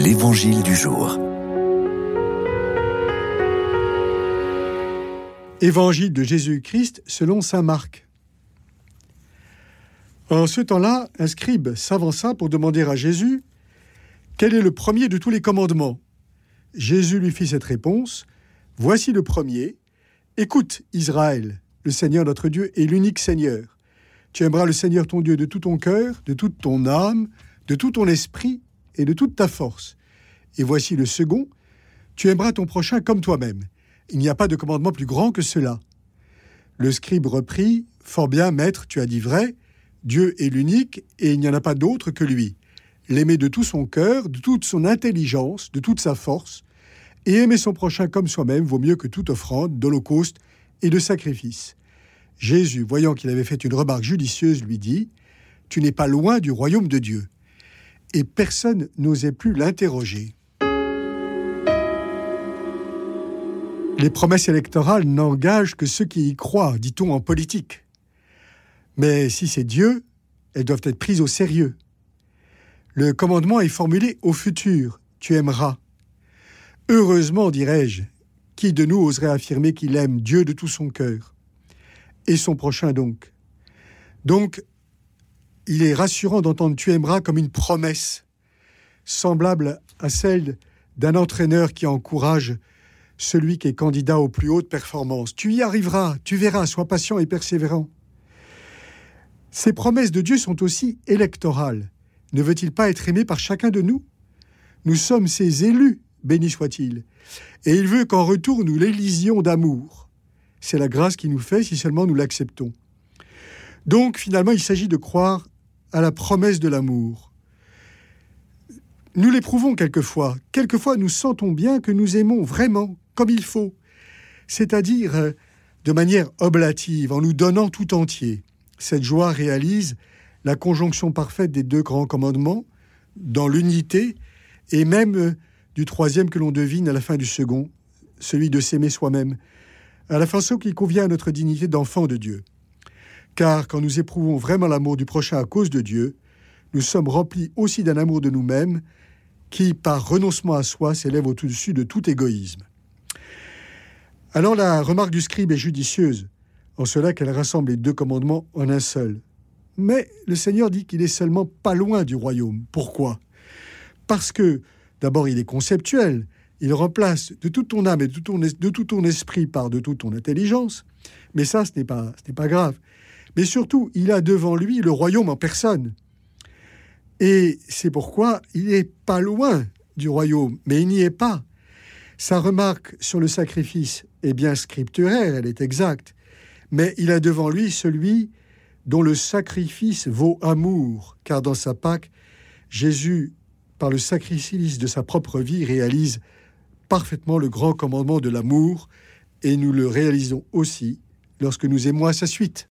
L'Évangile du jour. Évangile de Jésus-Christ selon Saint Marc. En ce temps-là, un scribe s'avança pour demander à Jésus quel est le premier de tous les commandements? Jésus lui fit cette réponse Voici le premier. Écoute, Israël, le Seigneur notre Dieu est l'unique Seigneur. Tu aimeras le Seigneur ton Dieu de tout ton cœur, de toute ton âme, de tout ton esprit et de toute ta force. Et voici le second, tu aimeras ton prochain comme toi-même. Il n'y a pas de commandement plus grand que cela. Le scribe reprit, Fort bien, maître, tu as dit vrai, Dieu est l'unique et il n'y en a pas d'autre que lui. L'aimer de tout son cœur, de toute son intelligence, de toute sa force, et aimer son prochain comme soi-même vaut mieux que toute offrande, d'holocauste et de sacrifice. Jésus, voyant qu'il avait fait une remarque judicieuse, lui dit Tu n'es pas loin du royaume de Dieu. Et personne n'osait plus l'interroger. Les promesses électorales n'engagent que ceux qui y croient, dit-on en politique. Mais si c'est Dieu, elles doivent être prises au sérieux. Le commandement est formulé au futur. Tu aimeras. Heureusement, dirais-je, qui de nous oserait affirmer qu'il aime Dieu de tout son cœur? Et son prochain donc. Donc, il est rassurant d'entendre Tu aimeras comme une promesse, semblable à celle d'un entraîneur qui encourage celui qui est candidat aux plus hautes performances. Tu y arriveras, tu verras, sois patient et persévérant. Ces promesses de Dieu sont aussi électorales. Ne veut-il pas être aimé par chacun de nous? Nous sommes ses élus, béni soit-il. Et il veut qu'en retour nous l'élisions d'amour. C'est la grâce qui nous fait si seulement nous l'acceptons. Donc finalement il s'agit de croire à la promesse de l'amour. Nous l'éprouvons quelquefois. Quelquefois nous sentons bien que nous aimons vraiment, comme il faut, c'est-à-dire euh, de manière oblative, en nous donnant tout entier. Cette joie réalise la conjonction parfaite des deux grands commandements, dans l'unité, et même euh, du troisième que l'on devine à la fin du second, celui de s'aimer soi-même, à la façon qui convient à notre dignité d'enfant de Dieu. Car quand nous éprouvons vraiment l'amour du prochain à cause de Dieu, nous sommes remplis aussi d'un amour de nous-mêmes qui, par renoncement à soi, s'élève au-dessus de tout égoïsme. Alors la remarque du scribe est judicieuse, en cela qu'elle rassemble les deux commandements en un seul. Mais le Seigneur dit qu'il est seulement pas loin du royaume. Pourquoi? Parce que, d'abord, il est conceptuel. Il remplace de toute ton âme et de tout ton, esprit par de toute ton intelligence. Mais ça, ce n'est pas grave. Mais surtout, il a devant lui le royaume en personne. Et c'est pourquoi il n'est pas loin du royaume, mais il n'y est pas. Sa remarque sur le sacrifice est bien scripturaire, elle est exacte, mais il a devant lui celui dont le sacrifice vaut amour, car dans sa Pâque, Jésus, par le sacrifice de sa propre vie, réalise parfaitement le grand commandement de l'amour, et nous le réalisons aussi lorsque nous aimons à sa suite.